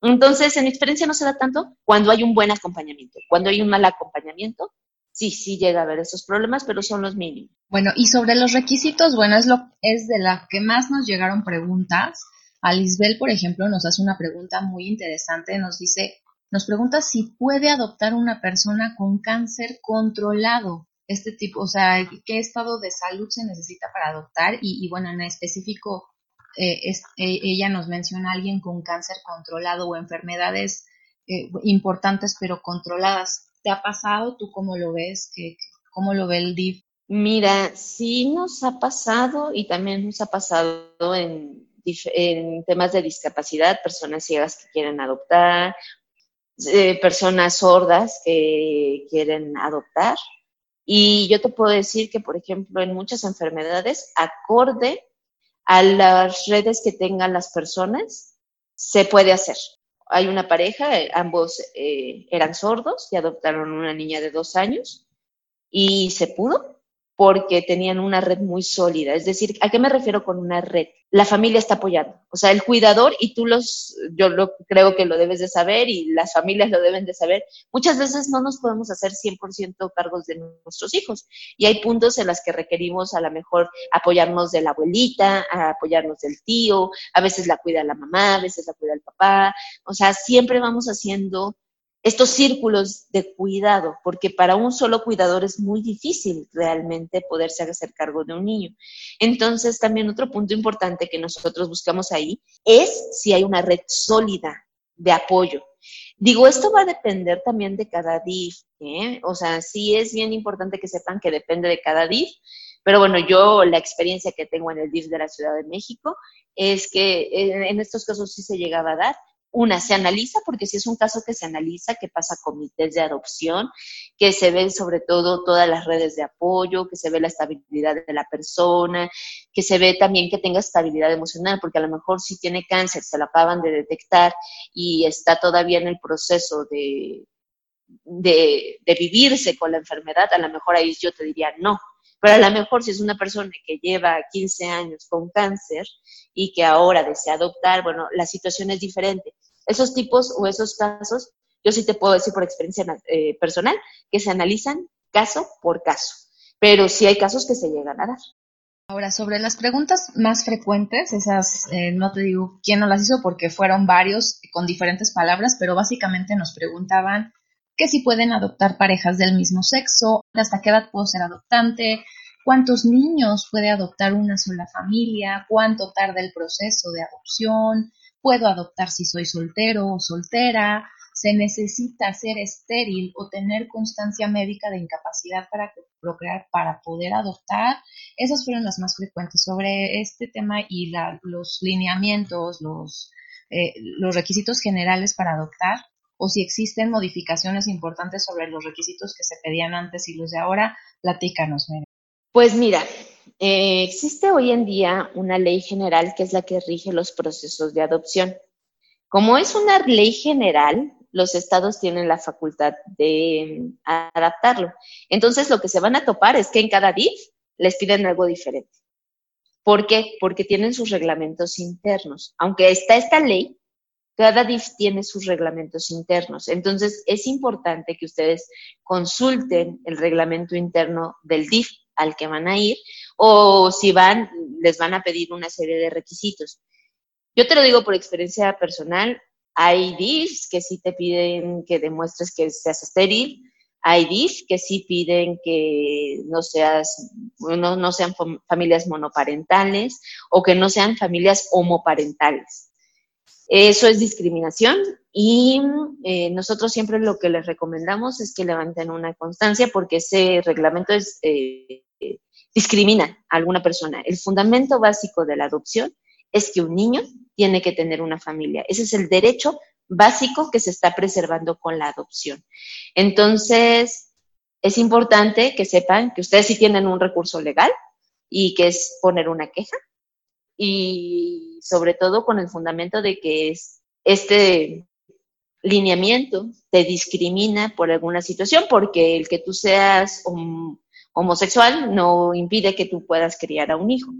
Entonces, en mi experiencia no se da tanto cuando hay un buen acompañamiento. Cuando hay un mal acompañamiento, sí, sí llega a haber esos problemas, pero son los mínimos. Bueno, y sobre los requisitos, bueno, es, lo, es de la que más nos llegaron preguntas. A por ejemplo, nos hace una pregunta muy interesante. Nos dice, nos pregunta si puede adoptar una persona con cáncer controlado. Este tipo, o sea, ¿qué estado de salud se necesita para adoptar? Y, bueno, en específico, eh, eh, ella nos menciona a alguien con cáncer controlado o enfermedades eh, importantes pero controladas. ¿Te ha pasado? ¿Tú cómo lo ves? ¿Qué, ¿Cómo lo ve el DIF? Mira, sí nos ha pasado y también nos ha pasado en temas de discapacidad, personas ciegas que quieren adoptar eh, personas sordas que quieren adoptar. Y yo te puedo decir que, por ejemplo, en muchas enfermedades, acorde a las redes que tengan las personas, se puede hacer. Hay una pareja, ambos eh, eran sordos y adoptaron una niña de dos años y se pudo porque tenían una red muy sólida. Es decir, ¿a qué me refiero con una red? La familia está apoyando. O sea, el cuidador, y tú los, yo lo, creo que lo debes de saber y las familias lo deben de saber, muchas veces no nos podemos hacer 100% cargos de nuestros hijos. Y hay puntos en los que requerimos a lo mejor apoyarnos de la abuelita, apoyarnos del tío, a veces la cuida la mamá, a veces la cuida el papá. O sea, siempre vamos haciendo estos círculos de cuidado, porque para un solo cuidador es muy difícil realmente poderse hacer cargo de un niño. Entonces, también otro punto importante que nosotros buscamos ahí es si hay una red sólida de apoyo. Digo, esto va a depender también de cada DIF, ¿eh? o sea, sí es bien importante que sepan que depende de cada DIF, pero bueno, yo la experiencia que tengo en el DIF de la Ciudad de México es que en estos casos sí se llegaba a dar, una, se analiza, porque si es un caso que se analiza, que pasa a comités de adopción, que se ven sobre todo todas las redes de apoyo, que se ve la estabilidad de la persona, que se ve también que tenga estabilidad emocional, porque a lo mejor si tiene cáncer, se lo acaban de detectar y está todavía en el proceso de, de, de vivirse con la enfermedad, a lo mejor ahí yo te diría no, pero a lo mejor si es una persona que lleva 15 años con cáncer y que ahora desea adoptar, bueno, la situación es diferente. Esos tipos o esos casos, yo sí te puedo decir por experiencia eh, personal, que se analizan caso por caso, pero sí hay casos que se llegan a dar. Ahora, sobre las preguntas más frecuentes, esas eh, no te digo quién no las hizo porque fueron varios con diferentes palabras, pero básicamente nos preguntaban que si pueden adoptar parejas del mismo sexo, hasta qué edad puedo ser adoptante, cuántos niños puede adoptar una sola familia, cuánto tarda el proceso de adopción, puedo adoptar si soy soltero o soltera, se necesita ser estéril o tener constancia médica de incapacidad para procrear para poder adoptar. Esas fueron las más frecuentes sobre este tema y los lineamientos, los, eh, los requisitos generales para adoptar o si existen modificaciones importantes sobre los requisitos que se pedían antes y los de ahora, platícanos, Mary. Pues mira, eh, existe hoy en día una ley general que es la que rige los procesos de adopción. Como es una ley general, los estados tienen la facultad de mm, adaptarlo. Entonces, lo que se van a topar es que en cada DIF les piden algo diferente. ¿Por qué? Porque tienen sus reglamentos internos. Aunque está esta ley, cada DIF tiene sus reglamentos internos. Entonces, es importante que ustedes consulten el reglamento interno del DIF al que van a ir o si van, les van a pedir una serie de requisitos. Yo te lo digo por experiencia personal, hay DIFs que sí te piden que demuestres que seas estéril, hay DIFs que sí piden que no seas, no, no sean familias monoparentales o que no sean familias homoparentales. Eso es discriminación y eh, nosotros siempre lo que les recomendamos es que levanten una constancia porque ese reglamento es, eh, discrimina a alguna persona. El fundamento básico de la adopción es que un niño tiene que tener una familia. Ese es el derecho básico que se está preservando con la adopción. Entonces, es importante que sepan que ustedes sí tienen un recurso legal y que es poner una queja y sobre todo con el fundamento de que es, este lineamiento te discrimina por alguna situación, porque el que tú seas homosexual no impide que tú puedas criar a un hijo.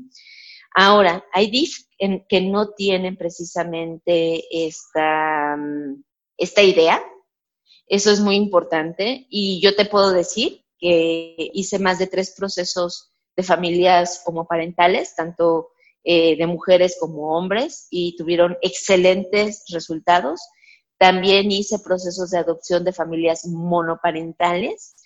Ahora, hay DIF que no tienen precisamente esta, esta idea. Eso es muy importante. Y yo te puedo decir que hice más de tres procesos de familias homoparentales, tanto eh, de mujeres como hombres y tuvieron excelentes resultados. También hice procesos de adopción de familias monoparentales,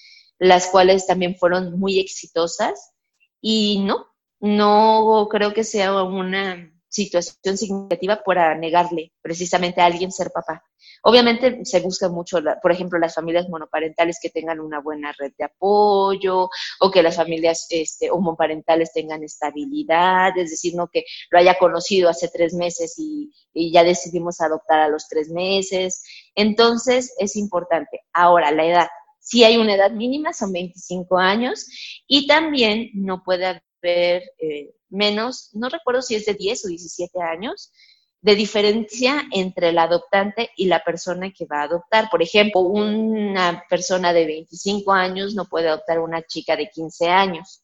las cuales también fueron muy exitosas y no, no creo que sea una situación significativa para negarle precisamente a alguien ser papá. Obviamente se busca mucho, por ejemplo, las familias monoparentales que tengan una buena red de apoyo o que las familias este, homoparentales tengan estabilidad, es decir, no que lo haya conocido hace tres meses y, y ya decidimos adoptar a los tres meses. Entonces es importante. Ahora, la edad. Si hay una edad mínima, son 25 años y también no puede haber eh, menos, no recuerdo si es de 10 o 17 años, de diferencia entre el adoptante y la persona que va a adoptar. Por ejemplo, una persona de 25 años no puede adoptar a una chica de 15 años.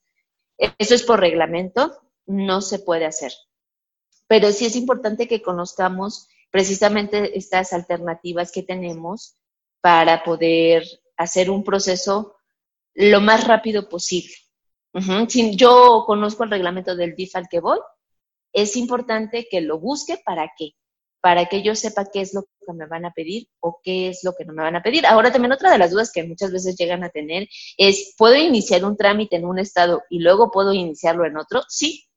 Eso es por reglamento, no se puede hacer. Pero sí es importante que conozcamos precisamente estas alternativas que tenemos para poder hacer un proceso lo más rápido posible. Si yo conozco el reglamento del DIF al que voy, es importante que lo busque para qué? para que yo sepa qué es lo que me van a pedir o qué es lo que no me van a pedir. Ahora también otra de las dudas que muchas veces llegan a tener es, ¿puedo iniciar un trámite en un estado y luego puedo iniciarlo en otro? Sí.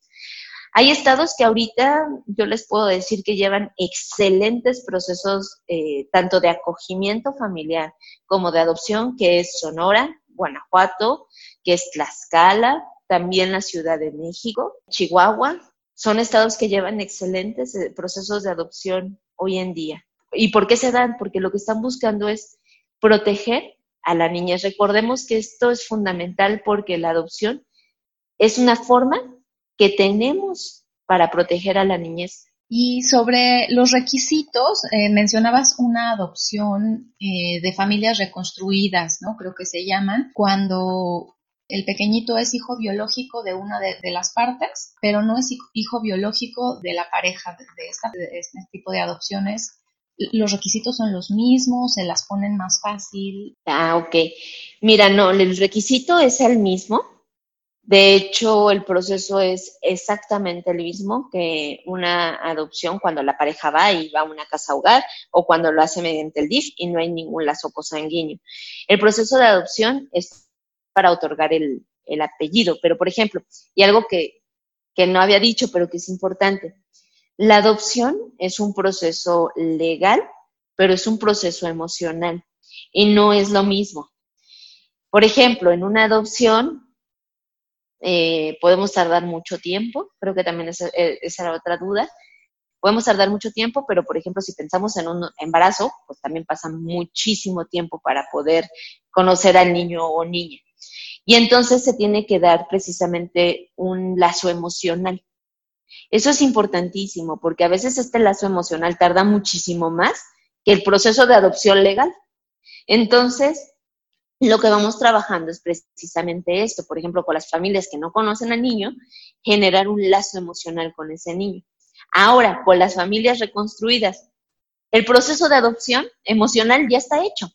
Hay estados que ahorita yo les puedo decir que llevan excelentes procesos eh, tanto de acogimiento familiar como de adopción, que es Sonora, Guanajuato, que es Tlaxcala, también la Ciudad de México, Chihuahua, son estados que llevan excelentes eh, procesos de adopción hoy en día. ¿Y por qué se dan? Porque lo que están buscando es proteger a la niñez. Recordemos que esto es fundamental porque la adopción es una forma que tenemos para proteger a la niñez. Y sobre los requisitos, eh, mencionabas una adopción eh, de familias reconstruidas, ¿no? Creo que se llaman, cuando el pequeñito es hijo biológico de una de, las partes, pero no es hijo biológico de la pareja de, este tipo de adopciones. Los requisitos son los mismos, se las ponen más fácil. Ah, ok. Mira, no, el requisito es el mismo. De hecho, el proceso es exactamente el mismo que una adopción cuando la pareja va y va a una casa hogar o cuando lo hace mediante el DIF y no hay ningún lazo consanguíneo. El proceso de adopción es para otorgar el, apellido. Pero, por ejemplo, y algo que, que no había dicho, pero que es importante, la adopción es un proceso legal, pero es un proceso emocional y no es lo mismo. Por ejemplo, en una adopción eh, podemos tardar mucho tiempo, creo que también esa, eh, esa, era otra duda. Podemos tardar mucho tiempo, pero por ejemplo, si pensamos en un embarazo, pues también pasa muchísimo tiempo para poder conocer al niño o niña. Y entonces se tiene que dar precisamente un lazo emocional. Eso es importantísimo porque a veces este lazo emocional tarda muchísimo más que el proceso de adopción legal. Entonces, lo que vamos trabajando es precisamente esto. Por ejemplo, con las familias que no conocen al niño, generar un lazo emocional con ese niño. Ahora, con las familias reconstruidas, el proceso de adopción emocional ya está hecho.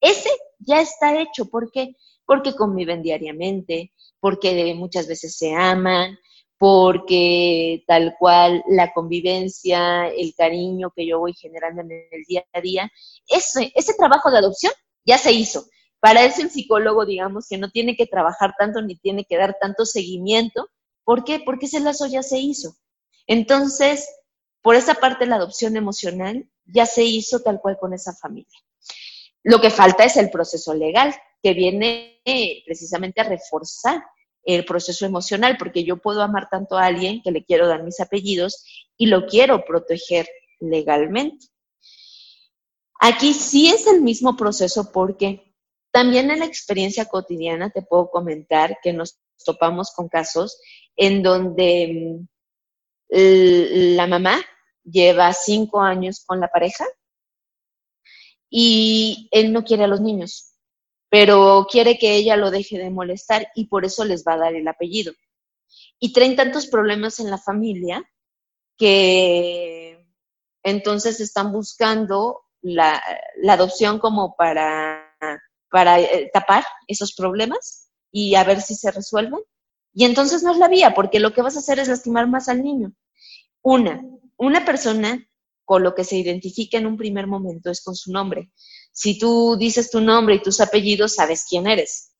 Ese ya está hecho. ¿Por qué? porque conviven diariamente, porque muchas veces se aman, porque tal cual la convivencia, el cariño que yo voy generando en el día a día, ese, ese trabajo de adopción ya se hizo. Para eso el psicólogo, digamos, que no tiene que trabajar tanto ni tiene que dar tanto seguimiento. ¿Por qué? Porque ese lazo ya se hizo. Entonces, por esa parte, la adopción emocional ya se hizo tal cual con esa familia. Lo que falta es el proceso legal, que viene precisamente a reforzar el proceso emocional, porque yo puedo amar tanto a alguien que le quiero dar mis apellidos y lo quiero proteger legalmente. Aquí sí es el mismo proceso porque también en la experiencia cotidiana te puedo comentar que nos topamos con casos en donde mm, la mamá lleva cinco años con la pareja y él no quiere a los niños, pero quiere que ella lo deje de molestar y por eso les va a dar el apellido. Y traen tantos problemas en la familia que entonces están buscando la, adopción como para, para eh, tapar esos problemas y a ver si se resuelven. Y entonces no es la vía, porque lo que vas a hacer es lastimar más al niño. Una, una persona con lo que se identifica en un primer momento es con su nombre. Si tú dices tu nombre y tus apellidos, sabes quién eres.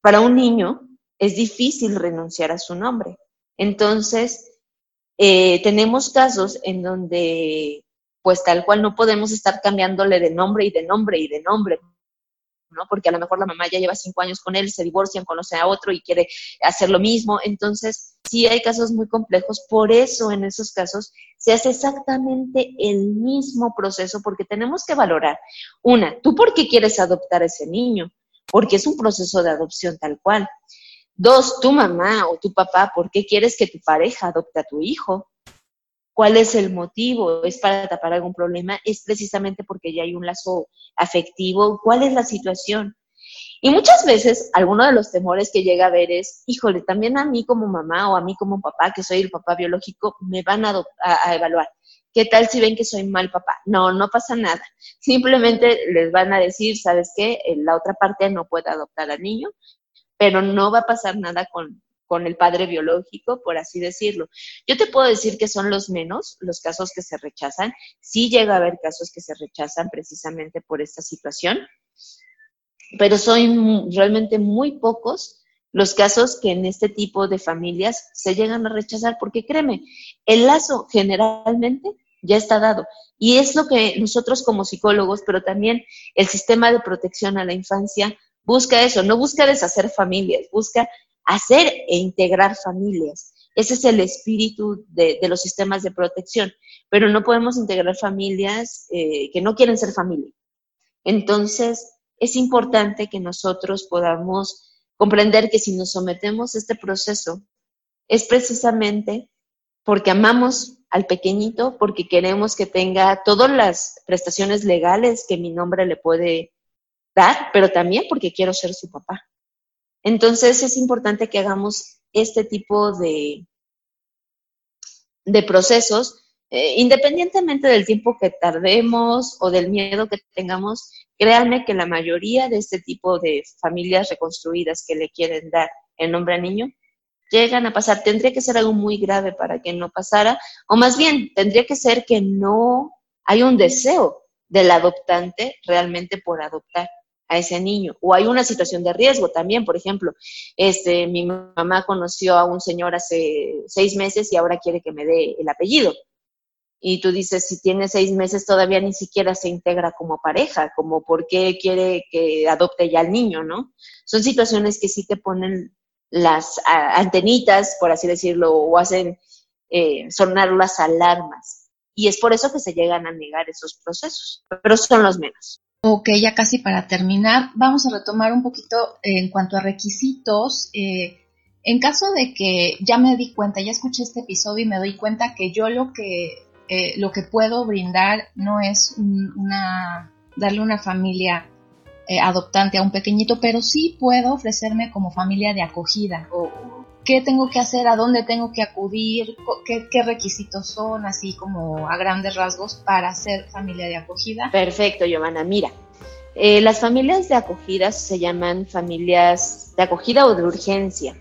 Para un niño es difícil renunciar a su nombre. Entonces, eh, tenemos casos en donde, pues tal cual, no podemos estar cambiándole de nombre y de nombre y de nombre, ¿no? Porque a lo mejor la mamá ya lleva cinco años con él, se divorcian, conoce a otro y quiere hacer lo mismo. Entonces, sí hay casos muy complejos, por eso en esos casos se hace exactamente el mismo proceso, porque tenemos que valorar, una, ¿tú por qué quieres adoptar a ese niño? Porque es un proceso de adopción tal cual. Dos, tu mamá o tu papá, ¿por qué quieres que tu pareja adopte a tu hijo? ¿Cuál es el motivo? ¿Es para tapar algún problema? ¿Es precisamente porque ya hay un lazo afectivo? ¿Cuál es la situación? Y muchas veces alguno de los temores que llega a ver es, híjole, también a mí como mamá o a mí como papá, que soy el papá biológico, me van a, a, evaluar. ¿Qué tal si ven que soy mal papá? No, no pasa nada. Simplemente les van a decir, ¿sabes qué? La otra parte no puede adoptar al niño, pero no va a pasar nada con, con el padre biológico, por así decirlo. Yo te puedo decir que son los menos los casos que se rechazan. Sí llega a haber casos que se rechazan precisamente por esta situación, pero son realmente muy pocos los casos que en este tipo de familias se llegan a rechazar, porque créeme, el lazo generalmente ya está dado. Y es lo que nosotros como psicólogos, pero también el sistema de protección a la infancia busca eso, no busca deshacer familias, busca hacer e integrar familias. Ese es el espíritu de, los sistemas de protección, pero no podemos integrar familias eh, que no quieren ser familia. Entonces, es importante que nosotros podamos comprender que si nos sometemos a este proceso, es precisamente porque amamos al pequeñito, porque queremos que tenga todas las prestaciones legales que mi nombre le puede dar, pero también porque quiero ser su papá. Entonces es importante que hagamos este tipo de, de procesos, eh, independientemente del tiempo que tardemos o del miedo que tengamos, créanme que la mayoría de este tipo de familias reconstruidas que le quieren dar el nombre al niño, llegan a pasar. Tendría que ser algo muy grave para que no pasara, o más bien, tendría que ser que no hay un deseo del adoptante realmente por adoptar a ese niño. O hay una situación de riesgo también, por ejemplo, este, mi mamá conoció a un señor hace seis meses y ahora quiere que me dé el apellido. Y tú dices, si tiene seis meses todavía ni siquiera se integra como pareja, como por qué quiere que adopte ya al niño, ¿no? Son situaciones que sí te ponen las antenitas, por así decirlo, o hacen eh, sonar las alarmas. Y es por eso que se llegan a negar esos procesos, pero son los menos. Ok, ya casi para terminar, vamos a retomar un poquito en cuanto a requisitos. Eh, en caso de que ya me di cuenta, ya escuché este episodio y me doy cuenta que yo lo que, eh, lo que puedo brindar no es una, darle una familia eh, adoptante a un pequeñito, pero sí puedo ofrecerme como familia de acogida. O, ¿Qué tengo que hacer? ¿A dónde tengo que acudir? ¿Qué, ¿Qué, requisitos son, así como a grandes rasgos, para ser familia de acogida? Perfecto, Giovanna. Mira, eh, las familias de acogida se llaman familias de acogida o de urgencia.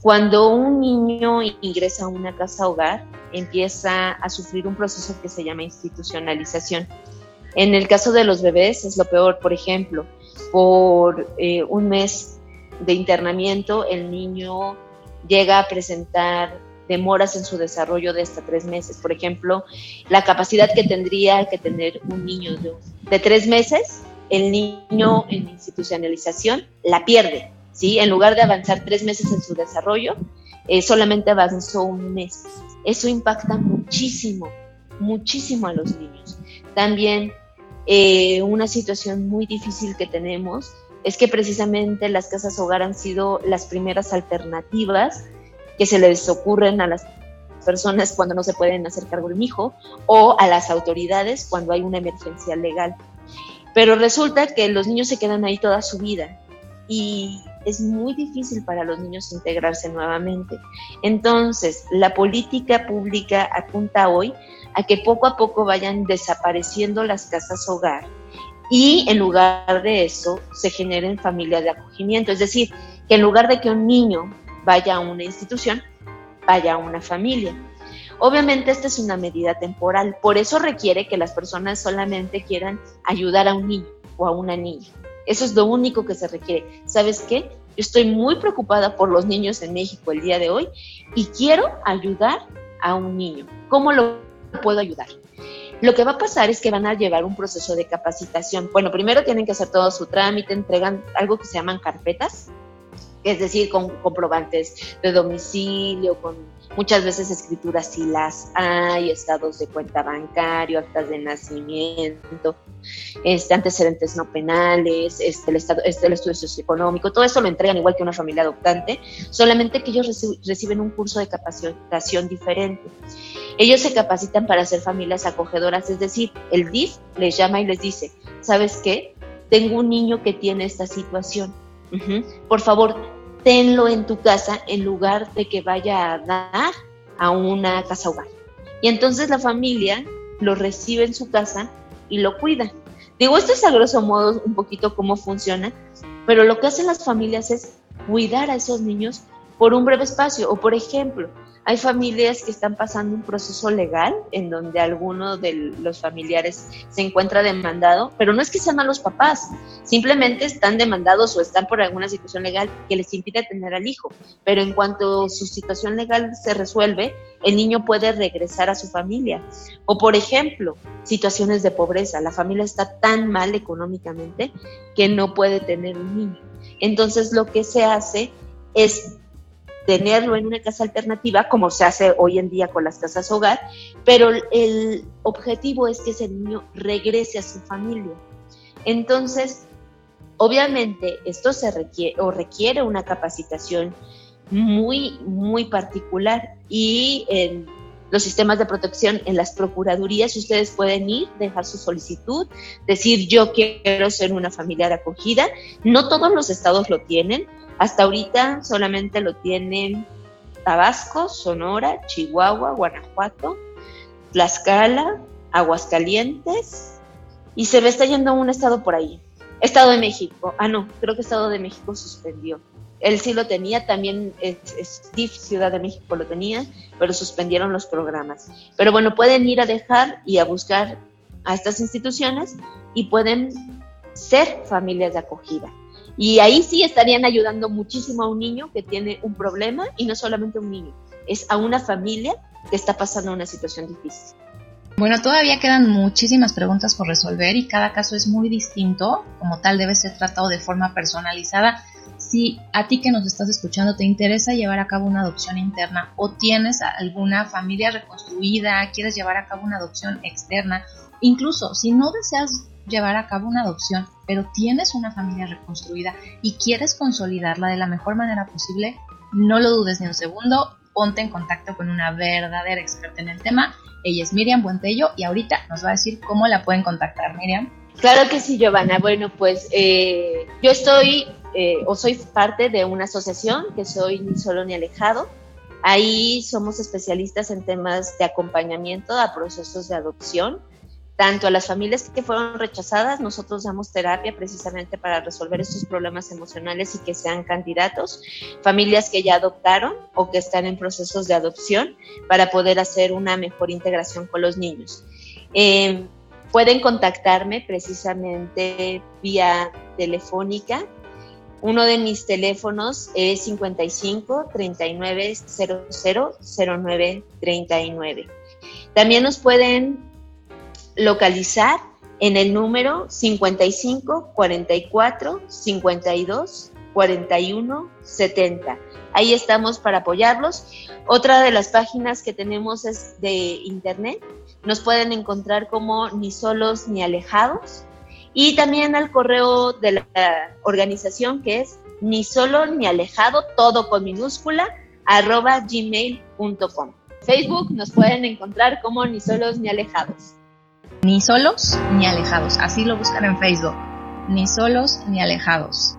Cuando un niño ingresa a una casa hogar, empieza a sufrir un proceso que se llama institucionalización. En el caso de los bebés es lo peor, por ejemplo, por eh, un mes de internamiento el niño llega a presentar demoras en su desarrollo de hasta tres meses. Por ejemplo, la capacidad que tendría que tener un niño de, tres meses, el niño en institucionalización la pierde, ¿sí? En lugar de avanzar tres meses en su desarrollo, eh, solamente avanzó un mes. Eso impacta muchísimo, muchísimo a los niños. También eh, una situación muy difícil que tenemos es que precisamente las casas hogar han sido las primeras alternativas que se les ocurren a las personas cuando no se pueden hacer cargo del hijo o a las autoridades cuando hay una emergencia legal. Pero resulta que los niños se quedan ahí toda su vida y es muy difícil para los niños integrarse nuevamente. Entonces, la política pública apunta hoy a que poco a poco vayan desapareciendo las casas hogar y en lugar de eso se generen familias de acogimiento. Es decir, que en lugar de que un niño vaya a una institución, vaya a una familia. Obviamente esta es una medida temporal, por eso requiere que las personas solamente quieran ayudar a un niño o a una niña. Eso es lo único que se requiere. ¿Sabes qué? Yo estoy muy preocupada por los niños en México el día de hoy y quiero ayudar a un niño. ¿Cómo lo puedo ayudar? Lo que va a pasar es que van a llevar un proceso de capacitación. Bueno, primero tienen que hacer todo su trámite, entregan algo que se llaman carpetas, es decir, con comprobantes de domicilio, con muchas veces escrituras si las hay, estados de cuenta bancario, actas de nacimiento, este, antecedentes no penales, este, el, estado, este, el estudio socioeconómico, todo eso lo entregan igual que una familia adoptante, solamente que ellos reciben un curso de capacitación diferente. Ellos se capacitan para ser familias acogedoras, es decir, el DIF les llama y les dice, ¿sabes qué? Tengo un niño que tiene esta situación. Por favor, tenlo en tu casa en lugar de que vaya a dar a una casa hogar. Y entonces la familia lo recibe en su casa y lo cuida. Digo, esto es a grosso modo un poquito cómo funciona, pero lo que hacen las familias es cuidar a esos niños por un breve espacio. O por ejemplo, hay familias que están pasando un proceso legal en donde alguno de los familiares se encuentra demandado, pero no es que sean malos papás, simplemente están demandados o están por alguna situación legal que les impide tener al hijo. Pero en cuanto su situación legal se resuelve, el niño puede regresar a su familia. O por ejemplo, situaciones de pobreza. La familia está tan mal económicamente que no puede tener un niño. Entonces lo que se hace es tenerlo en una casa alternativa, como se hace hoy en día con las casas hogar, pero el objetivo es que ese niño regrese a su familia. Entonces, obviamente, esto se requiere o requiere una capacitación muy, muy particular y en los sistemas de protección en las procuradurías ustedes pueden ir, dejar su solicitud, decir yo quiero ser una familiar acogida. No todos los estados lo tienen, hasta ahorita solamente lo tienen Tabasco, Sonora, Chihuahua, Guanajuato, Tlaxcala, Aguascalientes y se ve está yendo un estado por ahí. Estado de México. Ah, no, creo que Estado de México suspendió. Él sí lo tenía, también Ciudad de México lo tenía, pero suspendieron los programas. Pero bueno, pueden ir a dejar y a buscar a estas instituciones y pueden ser familias de acogida. Y ahí sí estarían ayudando muchísimo a un niño que tiene un problema y no solamente a un niño, es a una familia que está pasando una situación difícil. Bueno, todavía quedan muchísimas preguntas por resolver y cada caso es muy distinto, como tal debe ser tratado de forma personalizada. Si a ti que nos estás escuchando te interesa llevar a cabo una adopción interna o tienes alguna familia reconstruida, quieres llevar a cabo una adopción externa, incluso si no deseas llevar a cabo una adopción, pero tienes una familia reconstruida y quieres consolidarla de la mejor manera posible, no lo dudes ni un segundo, ponte en contacto con una verdadera experta en el tema. Ella es Miriam Buentello y ahorita nos va a decir cómo la pueden contactar, Miriam. Claro que sí, Giovanna. Bueno, pues eh, yo estoy eh, o soy parte de una asociación que soy Ni Solo Ni Alejado. Ahí somos especialistas en temas de acompañamiento a procesos de adopción tanto a las familias que fueron rechazadas, nosotros damos terapia precisamente para resolver estos problemas emocionales y que sean candidatos, familias que ya adoptaron o que están en procesos de adopción para poder hacer una mejor integración con los niños. Em, pueden contactarme precisamente vía telefónica. Uno de mis teléfonos es 55 39 00 09 39. También nos pueden localizar en el número 55 44 52 41 70. Ahí estamos para apoyarlos. Otra de las páginas que tenemos es de internet. Nos pueden encontrar como ni solos ni alejados. Y también al correo de la organización que es ni solo ni alejado, todo con minúscula, arroba gmail.com. Facebook nos pueden encontrar como ni solos ni alejados. Ni solos ni alejados. Así lo buscan en Facebook. Ni solos ni alejados.